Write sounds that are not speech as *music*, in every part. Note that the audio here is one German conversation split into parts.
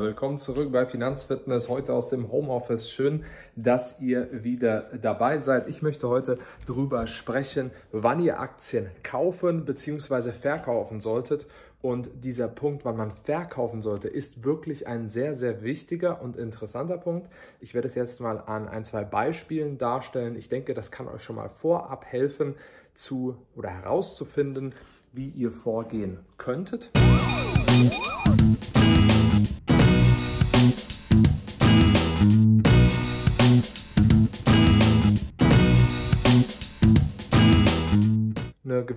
Willkommen zurück bei Finanzfitness, heute aus dem Homeoffice. Schön, dass ihr wieder dabei seid. Ich möchte heute darüber sprechen, wann ihr Aktien kaufen bzw. verkaufen solltet. Und dieser Punkt, wann man verkaufen sollte, ist wirklich ein sehr, sehr wichtiger und interessanter Punkt. Ich werde es jetzt mal an ein, zwei Beispielen darstellen. Ich denke, das kann euch schon mal vorab helfen zu oder herauszufinden, wie ihr vorgehen könntet.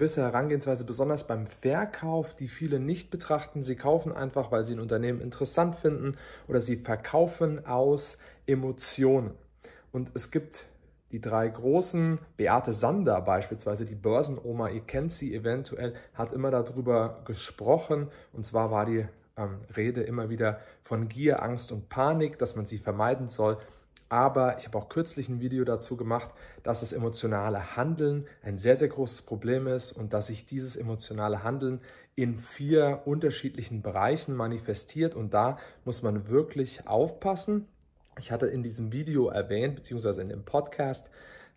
Gewisse Herangehensweise, besonders beim Verkauf, die viele nicht betrachten. Sie kaufen einfach, weil sie ein Unternehmen interessant finden oder sie verkaufen aus Emotionen. Und es gibt die drei großen, Beate Sander beispielsweise, die Börsenoma, ihr kennt sie eventuell, hat immer darüber gesprochen. Und zwar war die ähm, Rede immer wieder von Gier, Angst und Panik, dass man sie vermeiden soll. Aber ich habe auch kürzlich ein Video dazu gemacht, dass das emotionale Handeln ein sehr, sehr großes Problem ist und dass sich dieses emotionale Handeln in vier unterschiedlichen Bereichen manifestiert. Und da muss man wirklich aufpassen. Ich hatte in diesem Video erwähnt, beziehungsweise in dem Podcast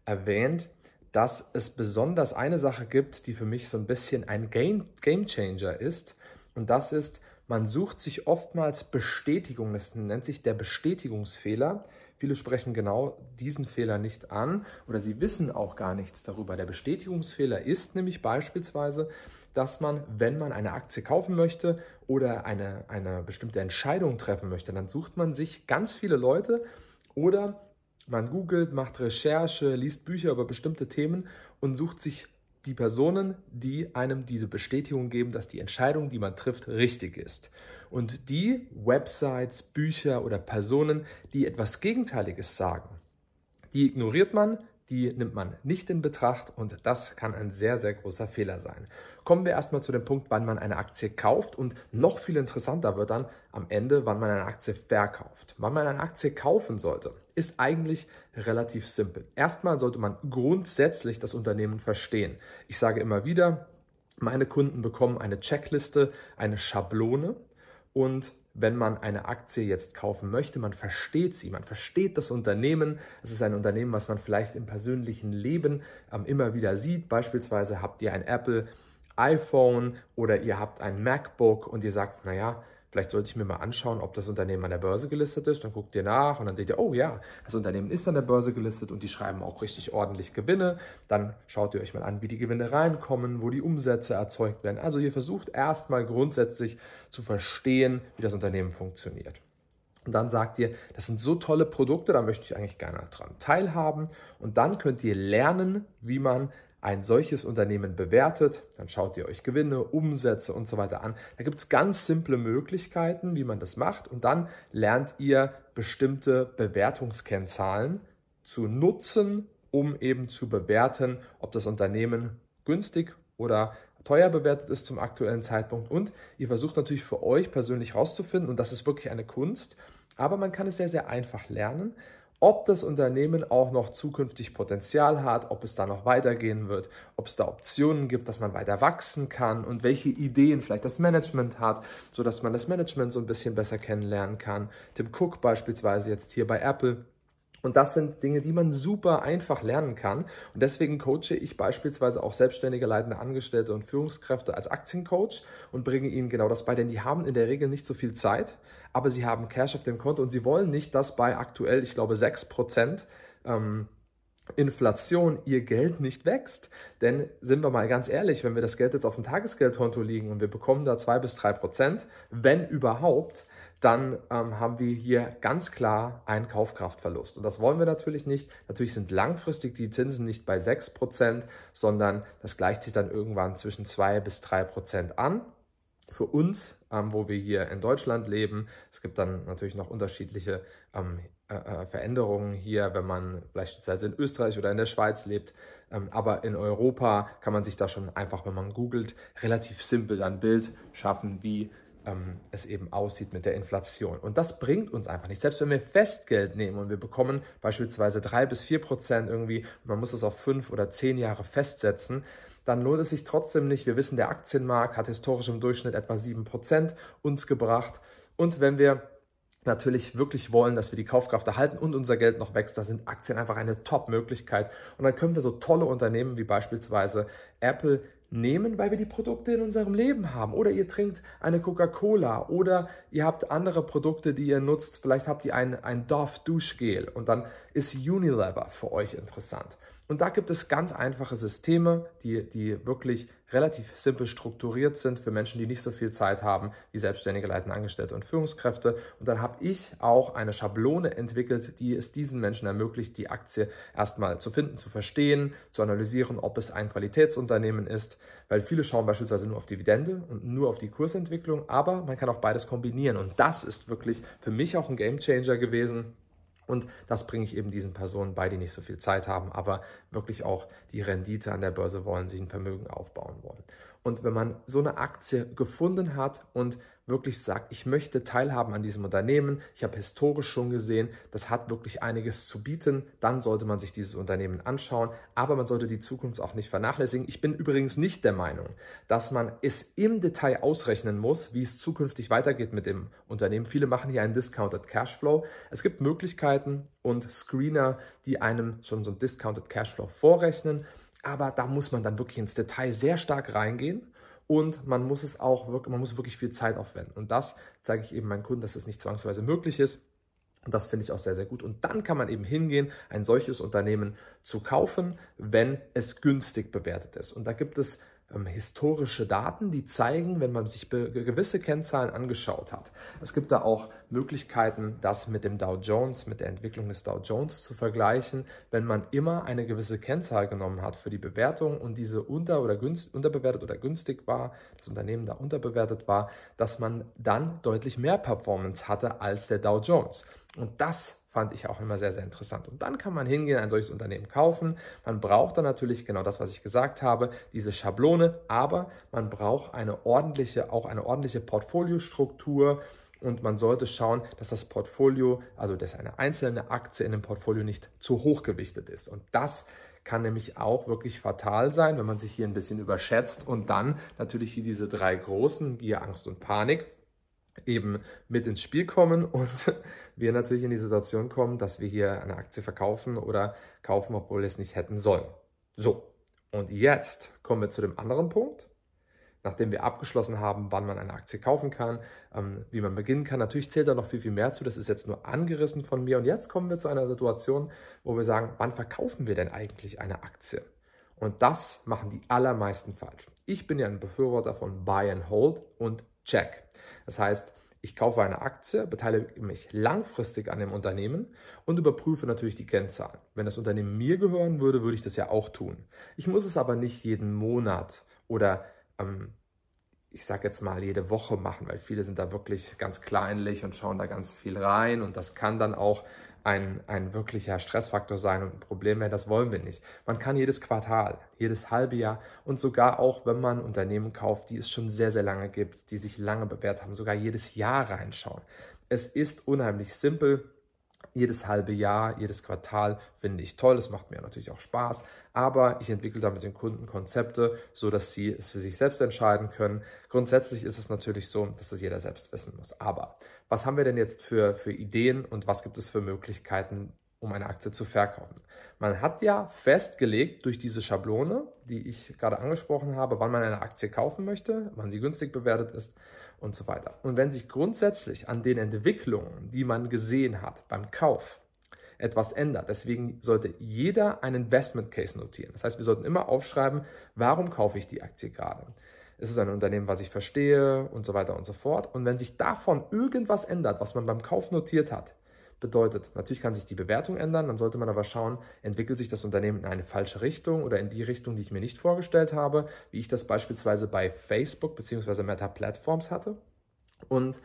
erwähnt, dass es besonders eine Sache gibt, die für mich so ein bisschen ein Game, Game Changer ist. Und das ist, man sucht sich oftmals Bestätigung. Das nennt sich der Bestätigungsfehler. Viele sprechen genau diesen Fehler nicht an oder sie wissen auch gar nichts darüber. Der Bestätigungsfehler ist nämlich beispielsweise, dass man, wenn man eine Aktie kaufen möchte oder eine, eine bestimmte Entscheidung treffen möchte, dann sucht man sich ganz viele Leute oder man googelt, macht Recherche, liest Bücher über bestimmte Themen und sucht sich die Personen, die einem diese Bestätigung geben, dass die Entscheidung, die man trifft, richtig ist. Und die Websites, Bücher oder Personen, die etwas Gegenteiliges sagen, die ignoriert man, die nimmt man nicht in Betracht und das kann ein sehr, sehr großer Fehler sein. Kommen wir erstmal zu dem Punkt, wann man eine Aktie kauft und noch viel interessanter wird dann am Ende, wann man eine Aktie verkauft. Wann man eine Aktie kaufen sollte, ist eigentlich relativ simpel. Erstmal sollte man grundsätzlich das Unternehmen verstehen. Ich sage immer wieder, meine Kunden bekommen eine Checkliste, eine Schablone und wenn man eine Aktie jetzt kaufen möchte, man versteht sie, man versteht das Unternehmen. Es ist ein Unternehmen, was man vielleicht im persönlichen Leben ähm, immer wieder sieht. Beispielsweise habt ihr ein Apple iPhone oder ihr habt ein MacBook und ihr sagt, naja, Vielleicht sollte ich mir mal anschauen, ob das Unternehmen an der Börse gelistet ist. Dann guckt ihr nach und dann seht ihr, oh ja, das Unternehmen ist an der Börse gelistet und die schreiben auch richtig ordentlich Gewinne. Dann schaut ihr euch mal an, wie die Gewinne reinkommen, wo die Umsätze erzeugt werden. Also ihr versucht erstmal grundsätzlich zu verstehen, wie das Unternehmen funktioniert. Und dann sagt ihr, das sind so tolle Produkte, da möchte ich eigentlich gerne dran teilhaben. Und dann könnt ihr lernen, wie man ein solches Unternehmen bewertet, dann schaut ihr euch Gewinne, Umsätze und so weiter an. Da gibt es ganz simple Möglichkeiten, wie man das macht und dann lernt ihr bestimmte Bewertungskennzahlen zu nutzen, um eben zu bewerten, ob das Unternehmen günstig oder teuer bewertet ist zum aktuellen Zeitpunkt. Und ihr versucht natürlich für euch persönlich herauszufinden, und das ist wirklich eine Kunst, aber man kann es sehr, sehr einfach lernen ob das Unternehmen auch noch zukünftig Potenzial hat, ob es da noch weitergehen wird, ob es da Optionen gibt, dass man weiter wachsen kann und welche Ideen vielleicht das Management hat, sodass man das Management so ein bisschen besser kennenlernen kann. Tim Cook beispielsweise jetzt hier bei Apple und das sind Dinge, die man super einfach lernen kann. Und deswegen coache ich beispielsweise auch selbstständige leitende Angestellte und Führungskräfte als Aktiencoach und bringe ihnen genau das bei, denn die haben in der Regel nicht so viel Zeit, aber sie haben Cash auf dem Konto und sie wollen nicht, dass bei aktuell, ich glaube, 6% ähm, Inflation ihr Geld nicht wächst. Denn sind wir mal ganz ehrlich, wenn wir das Geld jetzt auf dem Tagesgeldkonto liegen und wir bekommen da 2 bis 3 Prozent, wenn überhaupt, dann ähm, haben wir hier ganz klar einen Kaufkraftverlust. Und das wollen wir natürlich nicht. Natürlich sind langfristig die Zinsen nicht bei 6%, sondern das gleicht sich dann irgendwann zwischen 2 bis 3% an. Für uns, ähm, wo wir hier in Deutschland leben, es gibt dann natürlich noch unterschiedliche ähm, äh, äh Veränderungen hier, wenn man beispielsweise in Österreich oder in der Schweiz lebt. Ähm, aber in Europa kann man sich da schon einfach, wenn man googelt, relativ simpel ein Bild schaffen, wie ähm, es eben aussieht mit der Inflation. Und das bringt uns einfach nicht. Selbst wenn wir Festgeld nehmen und wir bekommen beispielsweise drei bis vier Prozent irgendwie, man muss es auf fünf oder zehn Jahre festsetzen, dann lohnt es sich trotzdem nicht. Wir wissen, der Aktienmarkt hat historisch im Durchschnitt etwa sieben Prozent uns gebracht. Und wenn wir natürlich wirklich wollen, dass wir die Kaufkraft erhalten und unser Geld noch wächst, da sind Aktien einfach eine Top-Möglichkeit. Und dann können wir so tolle Unternehmen wie beispielsweise Apple nehmen, weil wir die Produkte in unserem Leben haben. Oder ihr trinkt eine Coca-Cola oder ihr habt andere Produkte, die ihr nutzt. Vielleicht habt ihr ein, ein Dove Duschgel und dann ist Unilever für euch interessant. Und da gibt es ganz einfache Systeme, die, die wirklich relativ simpel strukturiert sind für Menschen, die nicht so viel Zeit haben wie Selbstständige, leitende Angestellte und Führungskräfte. Und dann habe ich auch eine Schablone entwickelt, die es diesen Menschen ermöglicht, die Aktie erstmal zu finden, zu verstehen, zu analysieren, ob es ein Qualitätsunternehmen ist, weil viele schauen beispielsweise nur auf Dividende und nur auf die Kursentwicklung, aber man kann auch beides kombinieren. Und das ist wirklich für mich auch ein Gamechanger gewesen und das bringe ich eben diesen Personen bei, die nicht so viel Zeit haben, aber wirklich auch die Rendite an der Börse wollen, sich ein Vermögen aufbauen wollen. Und wenn man so eine Aktie gefunden hat und wirklich sagt, ich möchte teilhaben an diesem Unternehmen, ich habe historisch schon gesehen, das hat wirklich einiges zu bieten, dann sollte man sich dieses Unternehmen anschauen, aber man sollte die Zukunft auch nicht vernachlässigen. Ich bin übrigens nicht der Meinung, dass man es im Detail ausrechnen muss, wie es zukünftig weitergeht mit dem Unternehmen. Viele machen hier einen Discounted Cashflow. Es gibt Möglichkeiten und Screener, die einem schon so einen Discounted Cashflow vorrechnen, aber da muss man dann wirklich ins Detail sehr stark reingehen und man muss es auch wirklich, man muss wirklich viel Zeit aufwenden. Und das zeige ich eben meinen Kunden, dass es nicht zwangsweise möglich ist. Und das finde ich auch sehr, sehr gut. Und dann kann man eben hingehen, ein solches Unternehmen zu kaufen, wenn es günstig bewertet ist. Und da gibt es ähm, historische Daten, die zeigen, wenn man sich gewisse Kennzahlen angeschaut hat. Es gibt da auch Möglichkeiten, das mit dem Dow Jones, mit der Entwicklung des Dow Jones zu vergleichen, wenn man immer eine gewisse Kennzahl genommen hat für die Bewertung und diese unter- oder günst, unterbewertet oder günstig war, das Unternehmen da unterbewertet war, dass man dann deutlich mehr Performance hatte als der Dow Jones. Und das fand ich auch immer sehr, sehr interessant. Und dann kann man hingehen, ein solches Unternehmen kaufen. Man braucht dann natürlich genau das, was ich gesagt habe, diese Schablone, aber man braucht eine ordentliche, auch eine ordentliche Portfoliostruktur und man sollte schauen, dass das Portfolio, also dass eine einzelne Aktie in dem Portfolio nicht zu hoch gewichtet ist. Und das kann nämlich auch wirklich fatal sein, wenn man sich hier ein bisschen überschätzt und dann natürlich hier diese drei großen, Gier, Angst und Panik, eben mit ins Spiel kommen und *laughs* wir natürlich in die Situation kommen, dass wir hier eine Aktie verkaufen oder kaufen, obwohl wir es nicht hätten sollen. So, und jetzt kommen wir zu dem anderen Punkt. Nachdem wir abgeschlossen haben, wann man eine Aktie kaufen kann, ähm, wie man beginnen kann. Natürlich zählt da noch viel, viel mehr zu. Das ist jetzt nur angerissen von mir. Und jetzt kommen wir zu einer Situation, wo wir sagen, wann verkaufen wir denn eigentlich eine Aktie? Und das machen die allermeisten falsch. Ich bin ja ein Befürworter von Buy and Hold und Check. Das heißt, ich kaufe eine Aktie, beteilige mich langfristig an dem Unternehmen und überprüfe natürlich die Kennzahlen. Wenn das Unternehmen mir gehören würde, würde ich das ja auch tun. Ich muss es aber nicht jeden Monat oder ähm, ich sage jetzt mal jede Woche machen, weil viele sind da wirklich ganz kleinlich und schauen da ganz viel rein und das kann dann auch ein, ein wirklicher Stressfaktor sein und ein Problem werden. Das wollen wir nicht. Man kann jedes Quartal, jedes halbe Jahr und sogar auch, wenn man Unternehmen kauft, die es schon sehr, sehr lange gibt, die sich lange bewährt haben, sogar jedes Jahr reinschauen. Es ist unheimlich simpel jedes halbe Jahr, jedes Quartal finde ich toll. Das macht mir natürlich auch Spaß. Aber ich entwickle da mit den Kunden Konzepte, so dass sie es für sich selbst entscheiden können. Grundsätzlich ist es natürlich so, dass es jeder selbst wissen muss. Aber was haben wir denn jetzt für, für Ideen und was gibt es für Möglichkeiten, um eine Aktie zu verkaufen? Man hat ja festgelegt durch diese Schablone, die ich gerade angesprochen habe, wann man eine Aktie kaufen möchte, wann sie günstig bewertet ist und so weiter. Und wenn sich grundsätzlich an den Entwicklungen, die man gesehen hat beim Kauf, etwas ändert. Deswegen sollte jeder einen Investment Case notieren. Das heißt, wir sollten immer aufschreiben, warum kaufe ich die Aktie gerade? Ist es ein Unternehmen, was ich verstehe und so weiter und so fort. Und wenn sich davon irgendwas ändert, was man beim Kauf notiert hat, bedeutet. Natürlich kann sich die Bewertung ändern, dann sollte man aber schauen, entwickelt sich das Unternehmen in eine falsche Richtung oder in die Richtung, die ich mir nicht vorgestellt habe, wie ich das beispielsweise bei Facebook bzw. Meta Platforms hatte. Und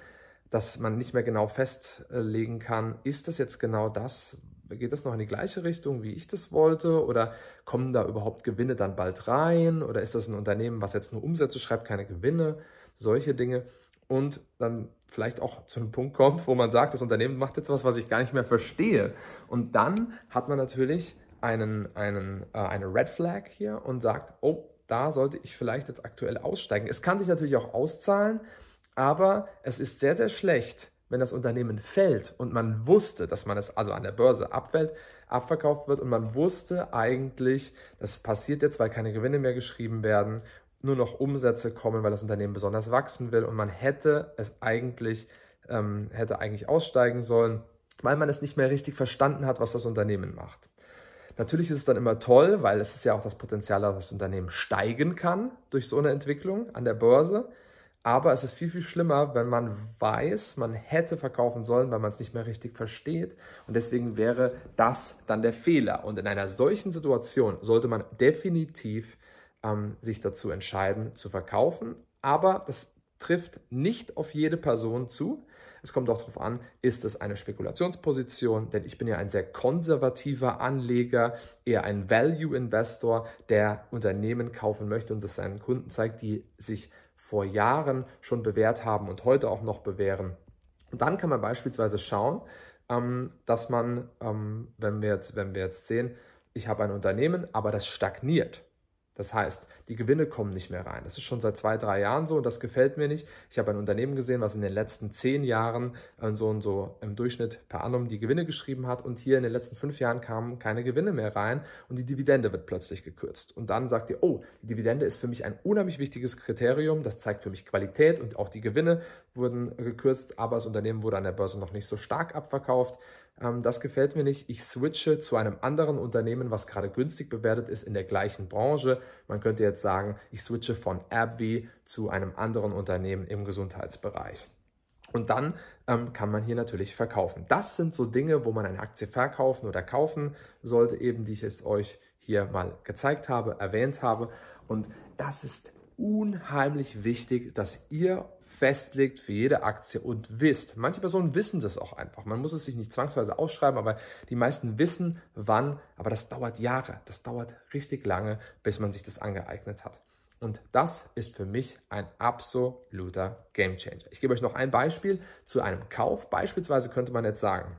dass man nicht mehr genau festlegen kann, ist das jetzt genau das, geht das noch in die gleiche Richtung, wie ich das wollte? Oder kommen da überhaupt Gewinne dann bald rein? Oder ist das ein Unternehmen, was jetzt nur Umsätze schreibt, keine Gewinne? Solche Dinge und dann vielleicht auch zu einem Punkt kommt, wo man sagt, das Unternehmen macht jetzt was, was ich gar nicht mehr verstehe. Und dann hat man natürlich einen, einen, äh, eine Red Flag hier und sagt, oh, da sollte ich vielleicht jetzt aktuell aussteigen. Es kann sich natürlich auch auszahlen, aber es ist sehr, sehr schlecht, wenn das Unternehmen fällt und man wusste, dass man es also an der Börse abfällt, abverkauft wird und man wusste eigentlich, das passiert jetzt, weil keine Gewinne mehr geschrieben werden, nur noch Umsätze kommen, weil das Unternehmen besonders wachsen will und man hätte es eigentlich, ähm, hätte eigentlich aussteigen sollen, weil man es nicht mehr richtig verstanden hat, was das Unternehmen macht. Natürlich ist es dann immer toll, weil es ist ja auch das Potenzial, dass das Unternehmen steigen kann durch so eine Entwicklung an der Börse. Aber es ist viel, viel schlimmer, wenn man weiß, man hätte verkaufen sollen, weil man es nicht mehr richtig versteht. Und deswegen wäre das dann der Fehler. Und in einer solchen Situation sollte man definitiv ähm, sich dazu entscheiden, zu verkaufen. Aber das trifft nicht auf jede Person zu. Es kommt auch darauf an, ist es eine Spekulationsposition, denn ich bin ja ein sehr konservativer Anleger, eher ein Value-Investor, der Unternehmen kaufen möchte und es seinen Kunden zeigt, die sich vor Jahren schon bewährt haben und heute auch noch bewähren. Und dann kann man beispielsweise schauen, ähm, dass man, ähm, wenn, wir jetzt, wenn wir jetzt sehen, ich habe ein Unternehmen, aber das stagniert. Das heißt, die Gewinne kommen nicht mehr rein. Das ist schon seit zwei, drei Jahren so und das gefällt mir nicht. Ich habe ein Unternehmen gesehen, was in den letzten zehn Jahren äh, so und so im Durchschnitt per annum die Gewinne geschrieben hat und hier in den letzten fünf Jahren kamen keine Gewinne mehr rein und die Dividende wird plötzlich gekürzt. Und dann sagt ihr, oh, die Dividende ist für mich ein unheimlich wichtiges Kriterium. Das zeigt für mich Qualität und auch die Gewinne wurden gekürzt, aber das Unternehmen wurde an der Börse noch nicht so stark abverkauft. Ähm, das gefällt mir nicht. Ich switche zu einem anderen Unternehmen, was gerade günstig bewertet ist in der gleichen Branche. Man könnte jetzt sagen, ich switche von AbbVie zu einem anderen Unternehmen im Gesundheitsbereich. Und dann ähm, kann man hier natürlich verkaufen. Das sind so Dinge, wo man eine Aktie verkaufen oder kaufen sollte, eben die ich es euch hier mal gezeigt habe, erwähnt habe. Und das ist unheimlich wichtig, dass ihr festlegt für jede Aktie und wisst. Manche Personen wissen das auch einfach. Man muss es sich nicht zwangsweise ausschreiben, aber die meisten wissen, wann. Aber das dauert Jahre. Das dauert richtig lange, bis man sich das angeeignet hat. Und das ist für mich ein absoluter Gamechanger. Ich gebe euch noch ein Beispiel zu einem Kauf. Beispielsweise könnte man jetzt sagen,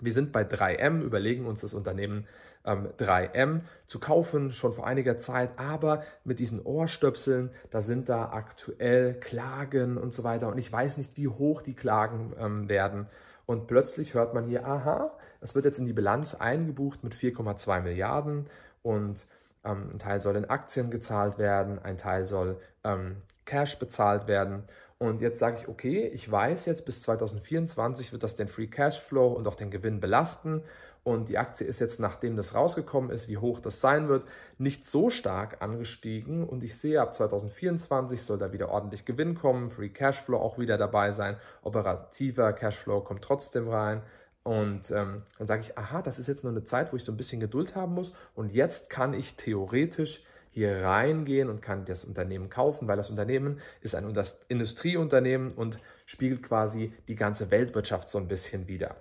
wir sind bei 3M, überlegen uns das Unternehmen ähm, 3M zu kaufen, schon vor einiger Zeit, aber mit diesen Ohrstöpseln, da sind da aktuell Klagen und so weiter und ich weiß nicht, wie hoch die Klagen ähm, werden. Und plötzlich hört man hier, aha, es wird jetzt in die Bilanz eingebucht mit 4,2 Milliarden und ähm, ein Teil soll in Aktien gezahlt werden, ein Teil soll ähm, Cash bezahlt werden. Und jetzt sage ich, okay, ich weiß jetzt, bis 2024 wird das den Free Cashflow und auch den Gewinn belasten. Und die Aktie ist jetzt, nachdem das rausgekommen ist, wie hoch das sein wird, nicht so stark angestiegen. Und ich sehe, ab 2024 soll da wieder ordentlich Gewinn kommen, Free Cashflow auch wieder dabei sein, operativer Cashflow kommt trotzdem rein. Und ähm, dann sage ich, aha, das ist jetzt nur eine Zeit, wo ich so ein bisschen Geduld haben muss. Und jetzt kann ich theoretisch hier reingehen und kann das Unternehmen kaufen, weil das Unternehmen ist ein Industrieunternehmen und spiegelt quasi die ganze Weltwirtschaft so ein bisschen wider.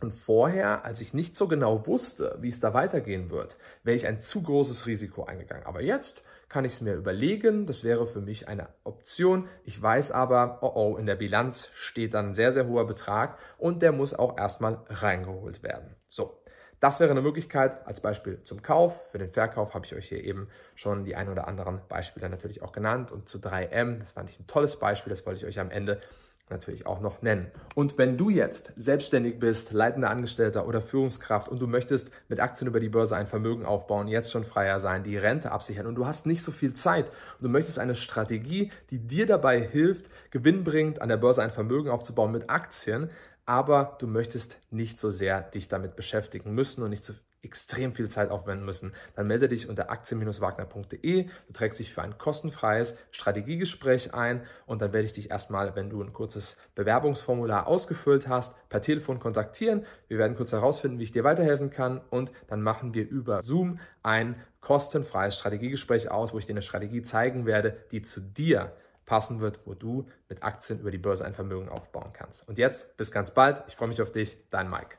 Und vorher, als ich nicht so genau wusste, wie es da weitergehen wird, wäre ich ein zu großes Risiko eingegangen. Aber jetzt kann ich es mir überlegen. Das wäre für mich eine Option. Ich weiß aber, oh oh, in der Bilanz steht dann ein sehr, sehr hoher Betrag und der muss auch erstmal reingeholt werden. So, das wäre eine Möglichkeit als Beispiel zum Kauf. Für den Verkauf habe ich euch hier eben schon die ein oder anderen Beispiele natürlich auch genannt. Und zu 3M, das fand ich ein tolles Beispiel, das wollte ich euch am Ende natürlich auch noch nennen. Und wenn du jetzt selbstständig bist, leitender Angestellter oder Führungskraft und du möchtest mit Aktien über die Börse ein Vermögen aufbauen, jetzt schon freier sein, die Rente absichern und du hast nicht so viel Zeit und du möchtest eine Strategie, die dir dabei hilft, Gewinn bringt, an der Börse ein Vermögen aufzubauen mit Aktien, aber du möchtest nicht so sehr dich damit beschäftigen müssen und nicht so extrem viel Zeit aufwenden müssen, dann melde dich unter aktien-wagner.de. Du trägst dich für ein kostenfreies Strategiegespräch ein und dann werde ich dich erstmal, wenn du ein kurzes Bewerbungsformular ausgefüllt hast, per Telefon kontaktieren. Wir werden kurz herausfinden, wie ich dir weiterhelfen kann und dann machen wir über Zoom ein kostenfreies Strategiegespräch aus, wo ich dir eine Strategie zeigen werde, die zu dir passen wird, wo du mit Aktien über die Börse ein Vermögen aufbauen kannst. Und jetzt bis ganz bald. Ich freue mich auf dich, dein Mike.